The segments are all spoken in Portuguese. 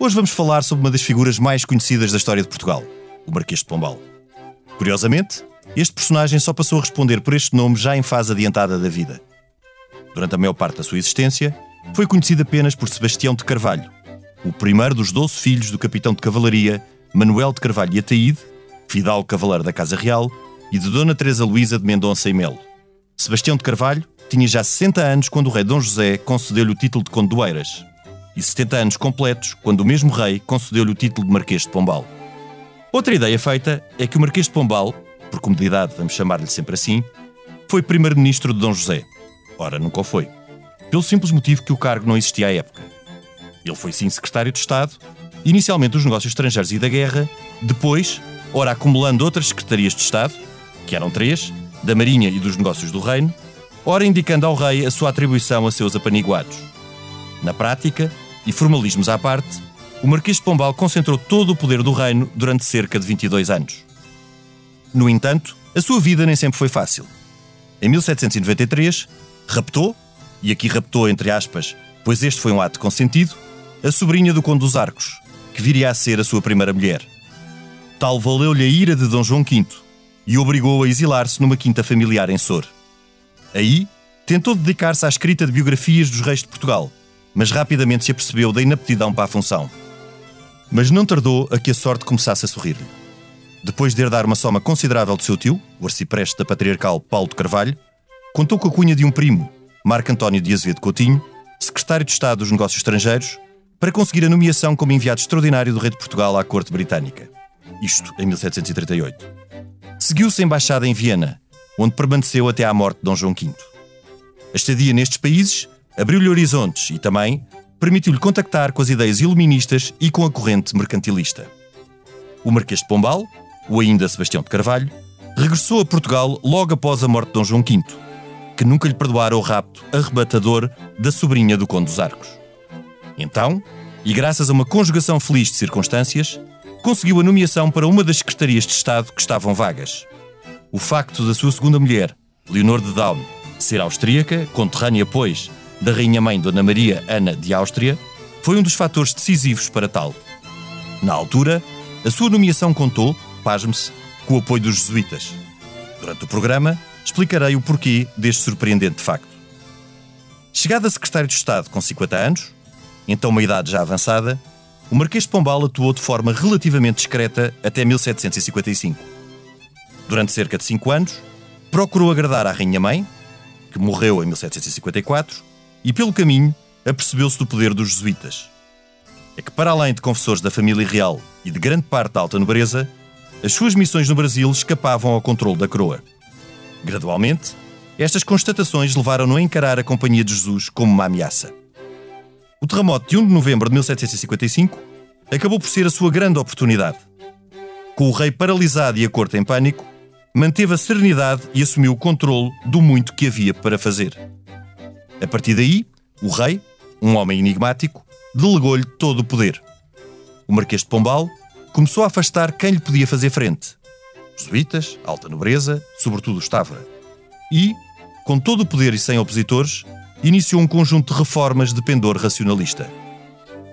Hoje vamos falar sobre uma das figuras mais conhecidas da história de Portugal, o Marquês de Pombal. Curiosamente, este personagem só passou a responder por este nome já em fase adiantada da vida. Durante a maior parte da sua existência, foi conhecido apenas por Sebastião de Carvalho, o primeiro dos doze filhos do capitão de cavalaria Manuel de Carvalho e Ataíde, fidalgo cavaleiro da Casa Real, e de Dona Teresa Luísa de Mendonça e Melo. Sebastião de Carvalho tinha já 60 anos quando o rei Dom José concedeu-lhe o título de Conde do Eiras, e 70 anos completos quando o mesmo rei concedeu-lhe o título de Marquês de Pombal. Outra ideia feita é que o Marquês de Pombal, por comodidade vamos chamar-lhe sempre assim, foi primeiro-ministro de Dom José. Ora, nunca o foi. Pelo simples motivo que o cargo não existia à época. Ele foi sim secretário de Estado, inicialmente dos negócios estrangeiros e da guerra, depois, ora acumulando outras secretarias de Estado, que eram três, da Marinha e dos negócios do Reino, ora indicando ao rei a sua atribuição a seus apaniguados. Na prática, e formalismos à parte, o Marquês de Pombal concentrou todo o poder do reino durante cerca de 22 anos. No entanto, a sua vida nem sempre foi fácil. Em 1793, raptou, e aqui raptou entre aspas, pois este foi um ato consentido, a sobrinha do Conde dos Arcos, que viria a ser a sua primeira mulher. Tal valeu-lhe a ira de Dom João V e obrigou-o a exilar-se numa quinta familiar em Sor. Aí, tentou dedicar-se à escrita de biografias dos reis de Portugal, mas rapidamente se apercebeu da inaptidão para a função. Mas não tardou a que a sorte começasse a sorrir-lhe. Depois de herdar uma soma considerável do seu tio, o arcipreste da patriarcal Paulo de Carvalho, contou com a cunha de um primo, Marco António de Azevedo Coutinho, secretário de Estado dos Negócios Estrangeiros, para conseguir a nomeação como enviado extraordinário do rei de Portugal à corte britânica. Isto em 1738. Seguiu-se a embaixada em Viena, onde permaneceu até à morte de Dom João V. A estadia nestes países abriu-lhe horizontes e também permitiu-lhe contactar com as ideias iluministas e com a corrente mercantilista. O Marquês de Pombal, o ainda Sebastião de Carvalho, regressou a Portugal logo após a morte de Dom João V, que nunca lhe perdoara o rapto arrebatador da sobrinha do Conde dos Arcos. Então, e graças a uma conjugação feliz de circunstâncias, conseguiu a nomeação para uma das secretarias de Estado que estavam vagas. O facto da sua segunda mulher, Leonor de Daun, ser austríaca, conterrânea, pois, da Rainha-Mãe Dona Maria Ana de Áustria, foi um dos fatores decisivos para tal. Na altura, a sua nomeação contou, pasme-se, com o apoio dos jesuítas. Durante o programa, explicarei o porquê deste surpreendente facto. Chegado a secretário de Estado com 50 anos, então uma idade já avançada, o Marquês de Pombal atuou de forma relativamente discreta até 1755. Durante cerca de cinco anos, procurou agradar à Rainha-Mãe, que morreu em 1754, e, pelo caminho, apercebeu-se do poder dos jesuítas. É que, para além de confessores da família real e de grande parte da alta nobreza, as suas missões no Brasil escapavam ao controle da coroa. Gradualmente, estas constatações levaram-no a encarar a Companhia de Jesus como uma ameaça. O terremoto de 1 de novembro de 1755 acabou por ser a sua grande oportunidade. Com o rei paralisado e a corte em pânico, manteve a serenidade e assumiu o controle do muito que havia para fazer. A partir daí, o rei, um homem enigmático, delegou-lhe todo o poder. O Marquês de Pombal começou a afastar quem lhe podia fazer frente. Jesuítas, alta nobreza, sobretudo os. E, com todo o poder e sem opositores, iniciou um conjunto de reformas de pendor racionalista.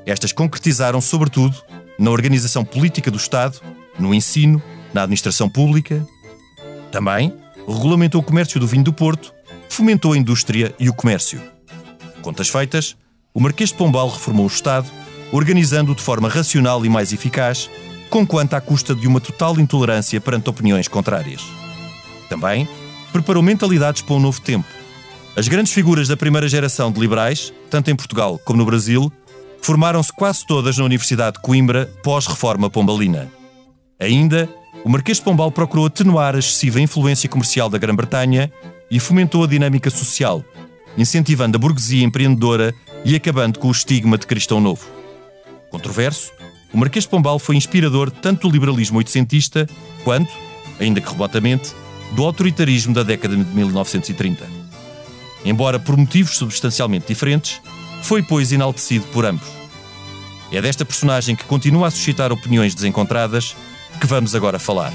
Estas concretizaram, sobretudo, na organização política do Estado, no ensino, na administração pública. Também regulamentou o comércio do vinho do Porto fomentou a indústria e o comércio. Contas feitas, o Marquês de Pombal reformou o Estado, organizando-o de forma racional e mais eficaz, conquanto à custa de uma total intolerância perante opiniões contrárias. Também preparou mentalidades para um novo tempo. As grandes figuras da primeira geração de liberais, tanto em Portugal como no Brasil, formaram-se quase todas na Universidade de Coimbra pós-reforma pombalina. Ainda, o Marquês de Pombal procurou atenuar a excessiva influência comercial da Grã-Bretanha e fomentou a dinâmica social, incentivando a burguesia empreendedora e acabando com o estigma de cristão novo. Controverso, o Marquês de Pombal foi inspirador tanto do liberalismo oitocentista quanto, ainda que remotamente, do autoritarismo da década de 1930. Embora por motivos substancialmente diferentes, foi, pois, enaltecido por ambos. É desta personagem que continua a suscitar opiniões desencontradas que vamos agora falar.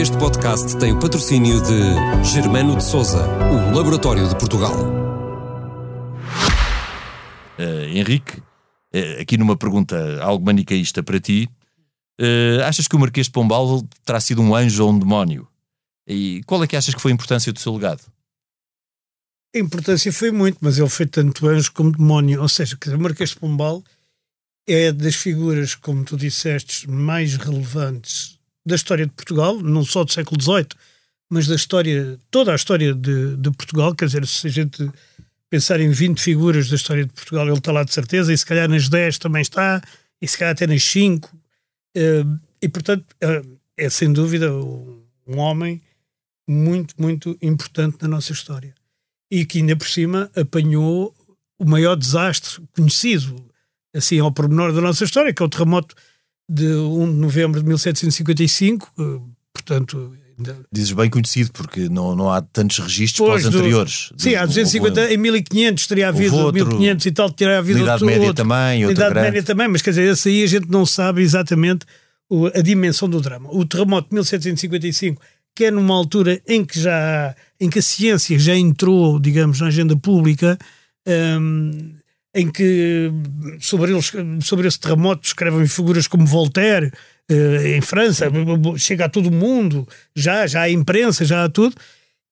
Este podcast tem o patrocínio de Germano de Souza, o Laboratório de Portugal. Uh, Henrique, uh, aqui numa pergunta algo manicaísta para ti, uh, achas que o Marquês de Pombal terá sido um anjo ou um demónio? E qual é que achas que foi a importância do seu legado? A importância foi muito, mas ele foi tanto anjo como demónio. Ou seja, que o Marquês de Pombal é das figuras, como tu disseste, mais relevantes da história de Portugal, não só do século XVIII, mas da história, toda a história de, de, Portugal. Quer dizer, se a gente pensar em 20 figuras da história de Portugal, ele está lá de certeza, e se calhar nas 10 também está, e se calhar até nas 5. Eh, e, portanto, é, é sem dúvida um homem muito, muito importante na nossa história e que ainda por cima apanhou o maior desastre conhecido, assim ao pormenor da nossa história, que é o terremoto de 1 de novembro de 1755, eh, portanto... Dizes bem conhecido, porque não, não há tantos registros para os anteriores. Sim, há 250, em 1500 teria havido, outro, 1500 e tal teria havido na Idade outro, Média outro, também, na Idade grande. Média também, mas quer dizer, esse aí a gente não sabe exatamente a dimensão do drama. O terremoto de 1755 que é numa altura em que já em que a ciência já entrou, digamos, na agenda pública, um, em que sobre, eles, sobre esse terremoto escrevem figuras como Voltaire, uh, em França, chega a todo o mundo, já, já há imprensa, já há tudo,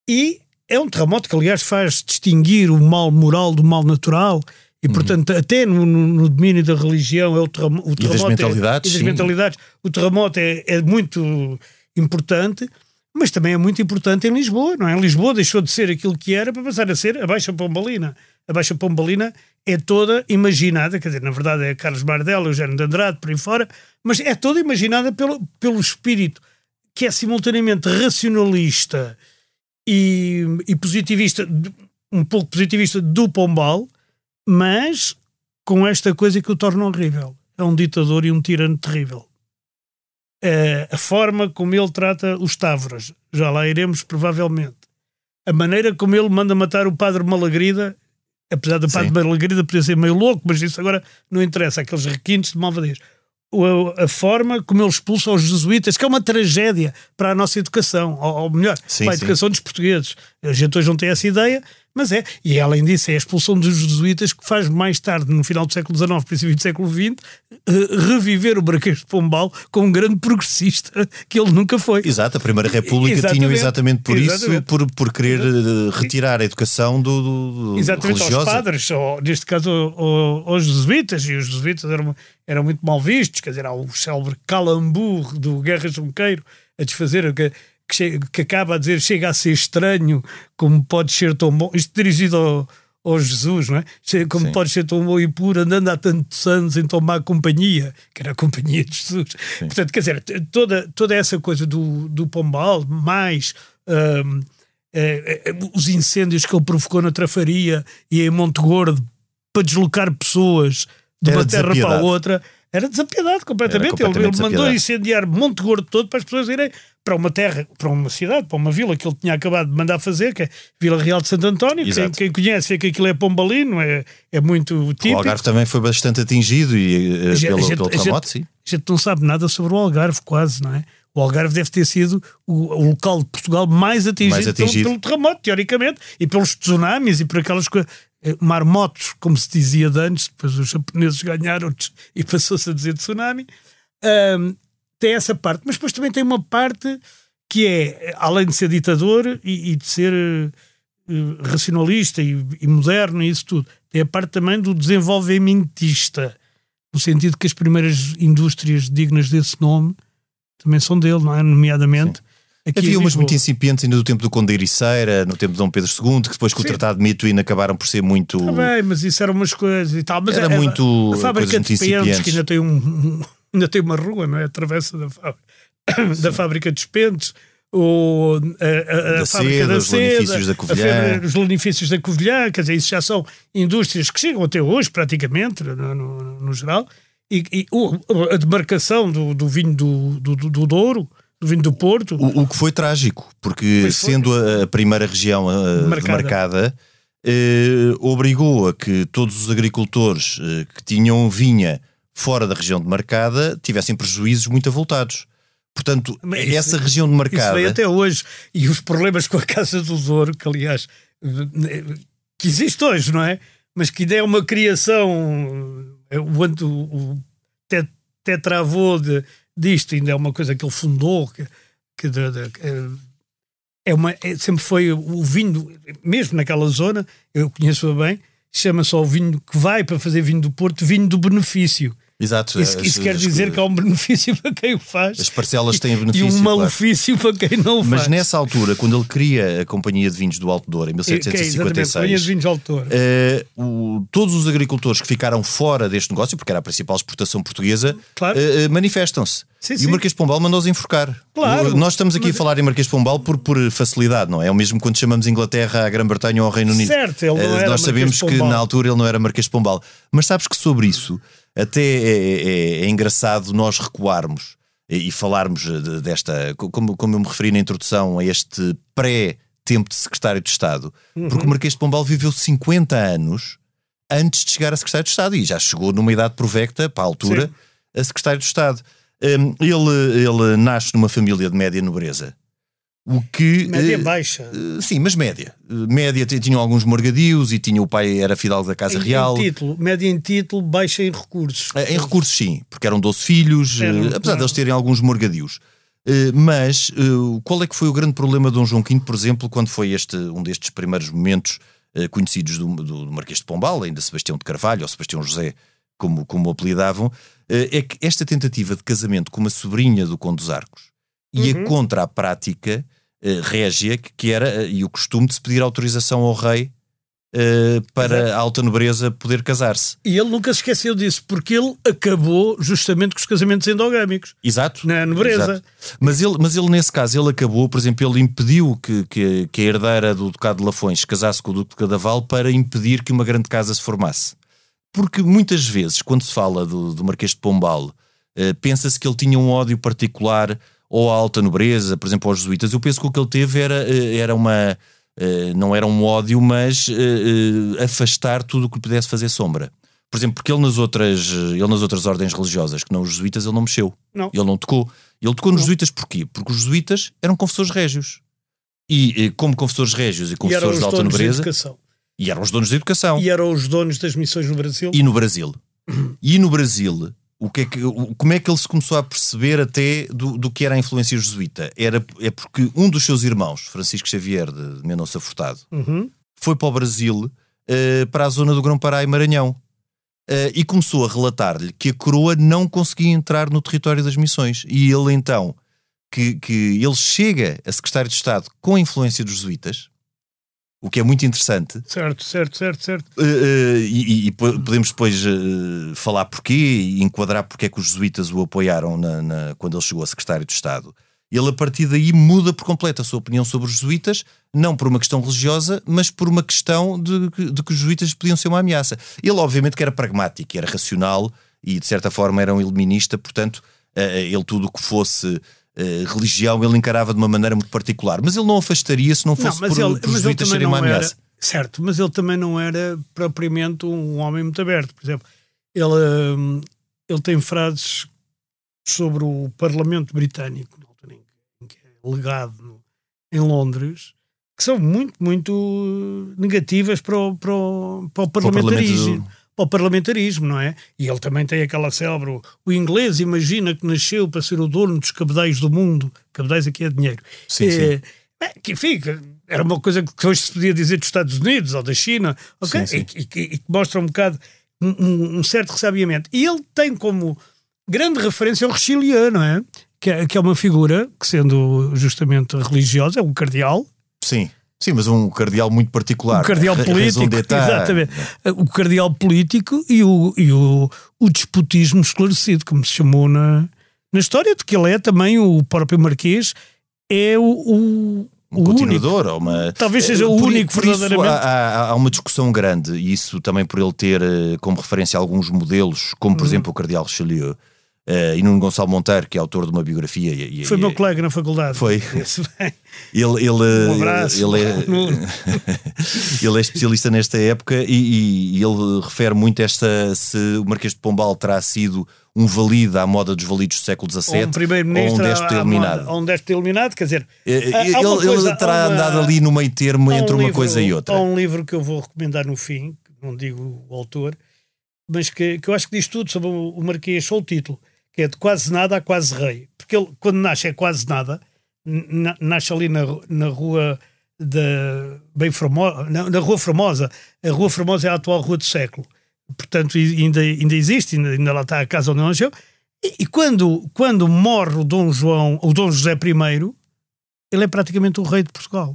e é um terremoto que, aliás, faz distinguir o mal moral do mal natural, e, uhum. portanto, até no, no, domínio da religião, é o, terremoto, o terremoto. E das mentalidades. É, e das mentalidades. O terremoto é, é muito importante mas também é muito importante em Lisboa, não é? Lisboa deixou de ser aquilo que era para passar a ser a Baixa Pombalina. A Baixa Pombalina é toda imaginada, quer dizer, na verdade é Carlos Bardella, Eugênio de Andrade, por aí fora, mas é toda imaginada pelo, pelo espírito que é simultaneamente racionalista e, e positivista, um pouco positivista do Pombal, mas com esta coisa que o torna horrível. É um ditador e um tirano terrível a forma como ele trata os Távoras, já lá iremos provavelmente. A maneira como ele manda matar o padre Malagrida, apesar do padre Sim. Malagrida poder ser meio louco, mas isso agora não interessa, aqueles requintes de malvadez. A, a, forma como ele expulsa os jesuítas, que é uma tragédia para a nossa educação, ou, ou melhor, sim, para a educação sim. dos portugueses. A gente hoje não tem essa ideia, mas é, e além disso, é a expulsão dos jesuítas que faz mais tarde, no final do século XIX, princípio do século XX, reviver o Marquês de Pombal como um grande progressista que ele nunca foi. Exato, a Primeira República exatamente, tinha exatamente por exatamente. isso, por, por querer. Eh, retirar a educação do, do, Exatamente, religiosa. aos padres, ou, neste caso aos jesuítas, e os jesuítas eram, eram muito mal vistos, quer dizer, há o célebre Calambur do Guerra Junqueiro a desfazer que, chega, que, acaba a dizer chega a ser estranho como pode ser tão bom. Isto dirigido ao, ao Jesus, não é? Como Sim. pode ser tão bom e puro andando há tantos anos em tão má companhia, que era a companhia de Jesus. Sim. Portanto, quer dizer, toda, toda essa coisa do, do Pombal, mais. Um, é, é, os incêndios que ele provocou na Trafaria e em Monte Gordo para deslocar pessoas de era uma terra para a outra era desapiedado completamente. completamente ele, ele mandou incendiar Monte Gordo todo para as pessoas irem para uma terra, para uma cidade, para uma vila que ele tinha acabado de mandar fazer, que é Vila Real de Santo António. Quem, quem, conhece vê que aquilo é Pombalino, é, é muito típico. O Algarve também foi bastante atingido e, uh, pelo, gente, pelo terremoto, sim. A gente não sabe nada sobre o Algarve, quase, não é? O Algarve deve ter sido o, o local de Portugal mais atingido, mais atingido. Pelo, pelo, terremoto, teoricamente, e pelos tsunamis e por aquelas coisas. Eh, marmotos, como se dizia de antes, depois os japoneses ganharam e passou-se a dizer tsunami. Um, tem essa parte, mas depois também tem uma parte que é, além de ser ditador e, e de ser uh, racionalista e, e, moderno e isso tudo, tem a parte também do desenvolvimentista, no sentido que as primeiras indústrias dignas desse nome também são dele, não é? Nomeadamente. Havia umas muito incipientes ainda do tempo do Conde Ericeira, no tempo de Dom Pedro II, que depois com Sim. o Tratado de Mituína acabaram por ser muito. Bem, mas isso eram umas coisas e tal. Mas era é, muito. A fábrica de pentes, que ainda tem, um, ainda tem uma rua, não é? A travessa da fábrica, da fábrica de pentes. o, a, a, a Da fábrica seda, da os seda, lanifícios da a Covilhã. os lanifícios da Covilhã, quer dizer, isso já são indústrias que chegam até hoje, praticamente, no, no- no geral, e, e o- a demarcação do, do vinho do, do, do Douro, do vinho do Porto, O, o que foi trágico, porque foi. sendo a, a primeira região eh, Demarcada. demarcada, eh, obrigou a que todos os agricultores eh, que tinham vinha fora da região demarcada tivessem prejuízos muito avultados. Portanto, Mas isso- essa região Isso demarcada. veio até hoje. E os problemas com a Casa do Douro, que aliás, que existe hoje, não é? Mas que ainda é uma criação, eh, o, o te- tetravô de, disto ainda é uma coisa que ele fundou, que, que de- de- eh, é uma, é- sempre foi o vinho, mesmo naquela zona, eu conheço-a bem, chama-se ao vinho que vai para fazer vinho do Porto, vinho do benefício. Exato. Isso, as- isso quer as- dizer que há um benefício para quem o faz As parcelas têm e benefício. um claro. malefício para quem não o faz. Mas nessa altura, quando ele cria a Companhia de Vinhos do Alto Douro, em Que é exatamente, Companhia de 1756, Vinhos Autor. eh, o- todos os agricultores que ficaram fora deste negócio, porque era a principal exportação portuguesa, Claro. eh, manifestam-se. Sim, e sim. o Marquês de Pombal mandou-os enforcar. Claro. Nós estamos aqui Mas- a falar em Marquês de Pombal por, por facilidade, não é? É o mesmo quando chamamos Inglaterra à Grã-Bretanha ou ao Reino Unido. Certo, ele não Eh, era Nós Marquês sabemos que na altura ele não era Marquês de Pombal. Mas sabes que sobre isso até é, é- é engraçado nós recuarmos e, e falarmos de- desta, como, como eu me referi na introdução, a este pré-tempo de secretário de Estado. Uhum. Porque o Marquês de Pombal viveu 50 anos antes de chegar a secretário de Estado e já chegou numa idade provecta, para a altura, a secretário de Estado. Hum, ele, ele nasce numa família de média nobreza. O que. Média eh, baixa. eh, Sim, mas média. Eh, Média tinham alguns morgadios e tinha o pai era fidalgo da Casa Em- Real. Em título, média em título, baixa em recursos. Eh, Em recursos, sim, porque eram 12 filhos, Eram- apesar não. deles terem alguns morgadios. Mas qual é que foi o grande problema de Dom João V, por exemplo, quando foi este, um destes primeiros momentos conhecidos do, do- Marquês de Pombal, ainda Sebastião de Carvalho, ou Sebastião José, como, como o apelidavam, é que esta tentativa de casamento com uma sobrinha do Conde dos Arcos ia Uhum. contra a prática eh, régia, que, era, eh, e o costume de se pedir autorização ao rei eh, para a alta nobreza poder casar-se. E ele nunca se esqueceu disso, porque ele acabou justamente com os casamentos endogâmicos. Exato. Na nobreza. Exato. Mas ele, mas ele, nesse caso, ele acabou, por exemplo, ele impediu que, que, que a herdeira do Ducado de Lafões casasse com o Duque de Cadaval para impedir que uma grande casa se formasse. Porque muitas vezes, quando se fala do, do Marquês de Pombal, eh, pensa-se que ele tinha um ódio particular ou à alta nobreza, por exemplo, aos jesuítas. Eu penso que o que ele teve era, eh, era uma. eh, não era um ódio, mas eh, afastar tudo o que lhe pudesse fazer sombra. Por exemplo, porque ele nas outras, ele nas outras ordens religiosas, que não os jesuítas, ele não mexeu. Não. Ele não tocou. Ele tocou nos jesuítas porquê? Porque os jesuítas eram confessores régios. E como confessores régios e E confessores os de alta nobreza, educação. E eram os donos da educação. E eram os donos das missões no Brasil. E no Brasil. E no Brasil, o que é que, como é que ele se começou a perceber até do, do que era a influência jesuíta? Era, é porque um dos seus irmãos, Francisco Xavier de Mendonça Furtado, Uhum. foi para o Brasil, eh, para a zona do Grão-Pará e Maranhão. Eh, e começou a relatar-lhe que a coroa não conseguia entrar no território das missões. E ele então, que, que ele chega a secretário de Estado com a influência dos jesuítas, o que é muito interessante, Certo, certo, certo, certo. Uh, uh, e, e po- podemos depois uh, falar porquê e enquadrar porque é que os jesuítas o apoiaram na- na- quando ele chegou a secretário de Estado. Ele, a partir daí, muda por completo a sua opinião sobre os jesuítas, não por uma questão religiosa, mas por uma questão de, que- de que os jesuítas podiam ser uma ameaça. Ele, obviamente, que era pragmático, era racional e, de certa forma, era um iluminista, portanto, ele tudo o que fosse religião, ele encarava de uma maneira muito particular. Mas ele não afastaria se não fosse por, por os mas ele jesuítas também não era. ameaça. Certo, mas ele também não era propriamente um homem muito aberto. Por exemplo, ele, hum, ele tem frases sobre o Parlamento Britânico, em que- é legado em Londres, que são muito, muito negativas para o, para o, para o parlamentarismo. Para o parlamentarismo, não é? E ele também tem aquela célebre. o- inglês imagina que nasceu para ser o dono dos cabedais do mundo. Cabedais aqui é dinheiro. Sim, Eh, sim. é, que que era uma coisa que hoje se podia dizer dos Estados Unidos ou da China, ok? Sim, sim. E, que- e e que mostra um bocado um, um- um certo ressabiamento. E ele tem como grande referência o Richelieu, não é? Que, é? que é uma figura que, sendo justamente religiosa, é um cardeal, Sim, sim, mas um cardeal muito particular. um cardeal político, exatamente. O cardeal político e o, e o, o despotismo esclarecido, como se chamou na, na história, de que ele é também o próprio Marquês, é o, o, um o continuador único. ou uma. Talvez seja o Por único por isso verdadeiramente. há, há- há uma discussão grande, e isso também por ele ter eh, como referência alguns modelos, como por exemplo o Cardeal Richelieu eh, e Nuno Gonçalo Monteiro, que é autor de uma biografia. E, Foi e- meu colega na faculdade. Foi. Ele, ele, Um abraço. ele, é, ele é especialista nesta época e, e- ele refere muito esta se o Marquês de Pombal terá sido um valido à moda dos validos do século XVII Ou um primeiro-ministro ou um déspota à eliminado. moda, ou um déspota eliminado, quer dizer, Eh, há Ele, coisa- terá uma- andado ali no meio termo há um entre uma livro- coisa e outra. Há um livro que eu vou recomendar no fim, não digo o autor, mas que, que eu acho que diz tudo sobre o, o Marquês, só o título, que é de quase nada a quase rei. Porque ele, quando nasce, é quase nada, na- nasce ali na, na rua da bem Formosa, na, na Rua Formosa. A Rua Formosa é a atual Rua do Século. Portanto, ainda, ainda existe, ainda, ainda lá está a casa onde nasceu. E, e quando, quando morre o Dom João, o Dom José I, ele é praticamente o rei de Portugal.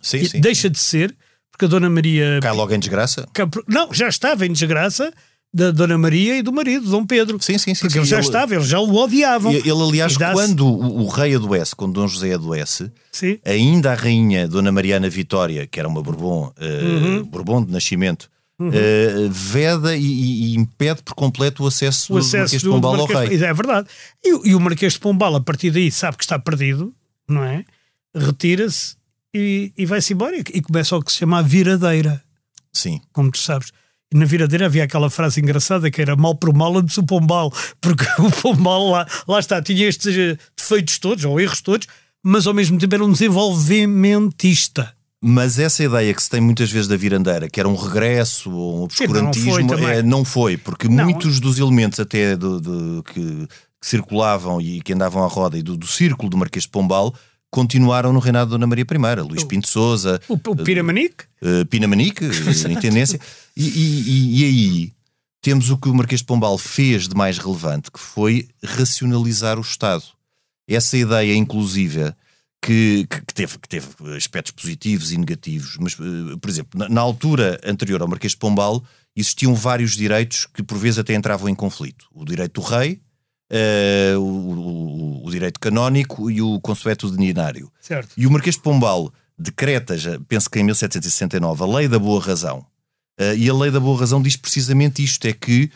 Sim, E sim. Deixa de ser, porque a Dona Maria. Cai logo em desgraça. Não, já estava em desgraça da Dona Maria e do marido, Dom Pedro. Sim, sim, sim. Porque sim. ele já Ele- estava, eles já o odiavam. Ele, aliás, quando o, o rei adoece, quando Dom José adoece, Sim. ainda a rainha Dona Mariana Vitória, que era uma Bourbon, eh, Uhum. Bourbon de nascimento, eh, veda e, e- impede por completo o acesso, O do acesso Marquês de do, do Pombal ao Marquês de- rei. É verdade. E, o- e o Marquês de Pombal, a partir daí, sabe que está perdido, não é? Retira-se e, e vai-se embora. E, e começa o que se chama a viradeira. Sim. como tu sabes. Na viradeira havia aquela frase engraçada que era mal por mal antes o pombal, porque o pombal lá, lá está, tinha estes eh, defeitos todos, ou erros todos, mas ao mesmo tempo era um desenvolvimentista. Mas essa ideia que se tem muitas vezes da virandeira, que era um regresso ou um Sim, não obscurantismo, foi é, não foi, porque Não. muitos dos elementos até do- do- que, que circulavam e que andavam à roda e do, do círculo do Marquês de Pombal continuaram no reinado de Dona Maria I, Luís Pinto Souza, O, o Piramanique, uh, Pina Manique, uh, em tendência, e, e- e- aí temos o que o Marquês de Pombal fez de mais relevante, que foi racionalizar o Estado. Essa ideia inclusiva que, que- teve, que teve aspectos positivos e negativos, mas, uh, por exemplo, na, na altura anterior ao Marquês de Pombal existiam vários direitos que por vezes até entravam em conflito. O direito do rei, uh, o, o- o direito canónico e o consueto dinário. certo? E o Marquês de Pombal decreta, já, penso que em 1769, a Lei da Boa Razão. Eh, e a Lei da Boa Razão diz precisamente isto: é que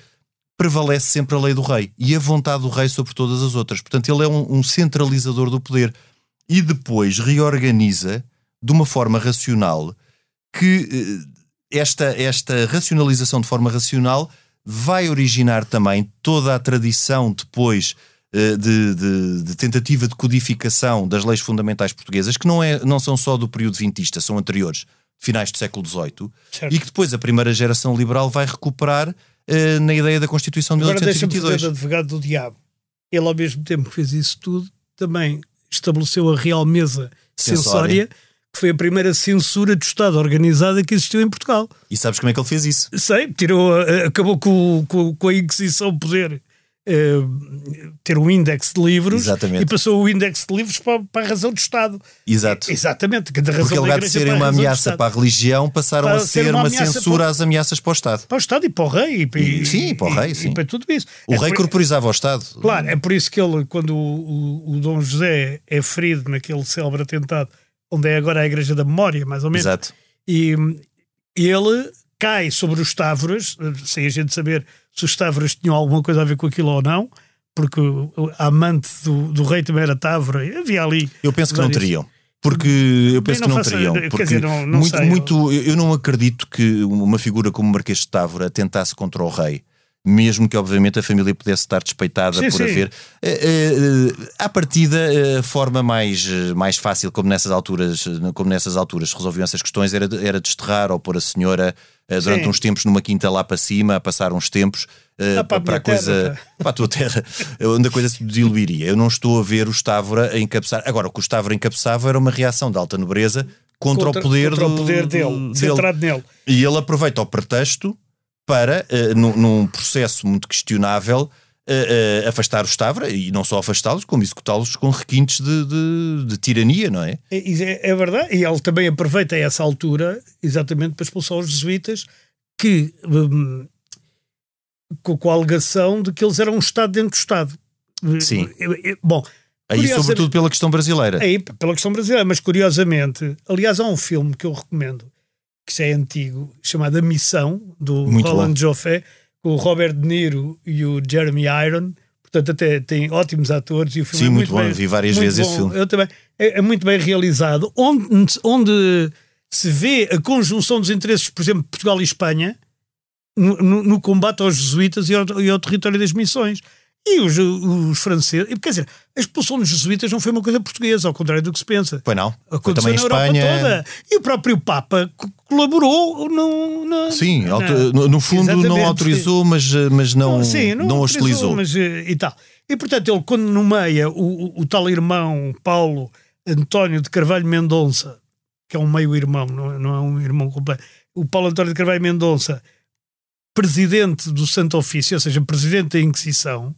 prevalece sempre a lei do rei e a vontade do rei sobre todas as outras. Portanto, ele é um, um centralizador do poder. E depois reorganiza de uma forma racional que eh, esta, esta racionalização de forma racional vai originar também toda a tradição depois eh, de, de- de tentativa de codificação das leis fundamentais portuguesas, que não, é, não são só do período vintista, são anteriores, finais do século XVIII, Certo. e que depois a primeira geração liberal vai recuperar eh, na ideia da Constituição de Agora deixa-me fazer 1822. de advogado do diabo. Ele, ao mesmo tempo que fez isso tudo, também estabeleceu a Real Mesa. Censória, que foi a primeira censura do Estado organizada que existiu em Portugal. E sabes como é que ele fez isso? Sei, tirou, a- acabou com, com, com a Inquisição poder eh, ter um índice de livros Exatamente. e passou o índice de livros para, para a razão do Estado. Exato. Exatamente, que razão Porque, ao de serem uma ameaça para a religião, passaram Para a ser ser uma uma censura para- às ameaças para o Estado. Para o Estado e para o rei. E, e- Sim, para o rei, e- sim. E para tudo isso. O É rei por- corporizava o Estado. Claro, é por isso que ele, quando o, o, o Dom José é ferido naquele célebre atentado, onde é agora a Igreja da Memória, mais ou menos, Exato. e e ele cai sobre os Távoras, sem a gente saber se os Távoras tinham alguma coisa a ver com aquilo ou não, porque a amante do, do rei também era Távora, havia ali. Eu penso que não teriam. Porque eu penso não que não faço- teriam. Porque dizer, não- não muito, sei, muito, eu eu não acredito que uma figura como o Marquês de Távora tentasse contra o rei. Mesmo que, obviamente, a família pudesse estar despeitada Sim, por sim. haver. Eh, eh, à partida, eh, a forma mais, mais fácil, como nessas alturas, como nessas alturas se resolviam essas questões, era, de- era desterrar ou pôr a senhora durante Sim. uns tempos numa quinta lá para cima, a passar uns tempos Ah, para a para a terra, coisa. Para a tua terra, onde a coisa se diluiria. Eu não estou a ver o Stávora a encabeçar. Agora, o que o Stávora encabeçava era uma reação da alta nobreza contra, Contra- o poder, contra o do- poder dele, do- centrado nele. E ele aproveita o pretexto para, eh, num, num processo muito questionável, eh, afastar o Stávora e não só afastá-los, como executá-los com requintes de, de- de tirania, não é? É, é- é verdade, e ele também aproveita essa altura exatamente para expulsar os jesuítas que hum, com, com a alegação de que eles eram um Estado dentro do Estado. Sim. Eh, eh, Bom, Aí, sobretudo pela questão brasileira. Aí, pela questão brasileira, mas curiosamente, aliás, há um filme que eu recomendo, que já é antigo, chamado A Missão, do Muito Roland bom. Joffé, com o Robert De Niro e o Jeremy Iron. Portanto, até tem ótimos atores e o filme Sim, é muito muito, bom. bem, Vi várias vezes esse bom. filme. Eu também. É, é muito bem realizado, onde, onde se vê a conjunção dos interesses, por exemplo, de Portugal e Espanha, no, no- no combate aos jesuítas e ao, e ao território das missões. E os, os franceses, quer dizer, a expulsão dos jesuítas não foi uma coisa portuguesa, ao contrário do que se pensa. Pois não. Aconteceu também na Europa Espanha. toda. E o próprio Papa co- colaborou no. no Sim, na- no, no fundo não autorizou, mas, mas não, Sim, não, autorizou, hostilizou. Mas, eh, e tal. E portanto, ele, quando nomeia o, o, o tal irmão Paulo António de Carvalho Mendonça, que é um meio-irmão, não, é- não é um irmão completo, o Paulo António de Carvalho Mendonça, presidente do Santo Ofício, ou seja, presidente da Inquisição,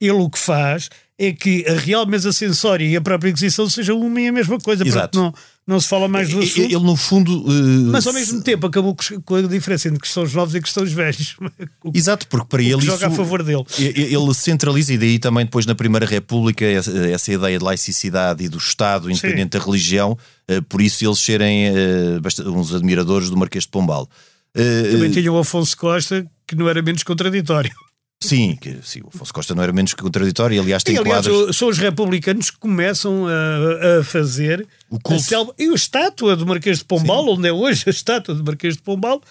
ele o que faz é que a Real Mesa Censória e a própria Inquisição sejam uma e a mesma coisa, Exato. porque não, não se fala mais do assunto. Ele, no fundo. eh, Mas ao mesmo tempo acabou com a diferença entre cristãos novos e cristãos velhos. O Exato, porque para ele joga a isso- favor dele. Ele centraliza, e daí também depois na Primeira República, essa, essa ideia de laicidade e do Estado, independente da religião, eh, por isso eles serem eh, uns admiradores do Marquês de Pombal. Também tinha o Afonso Costa, que não era menos contraditório. Sim, que, sim, o Afonso Costa não era menos que contraditório, e aliás tem E, aliás, quadros. são os republicanos que começam a, a fazer O culto. a selva- e a estátua do Marquês de Pombal, onde é hoje a estátua do Marquês de Pombal,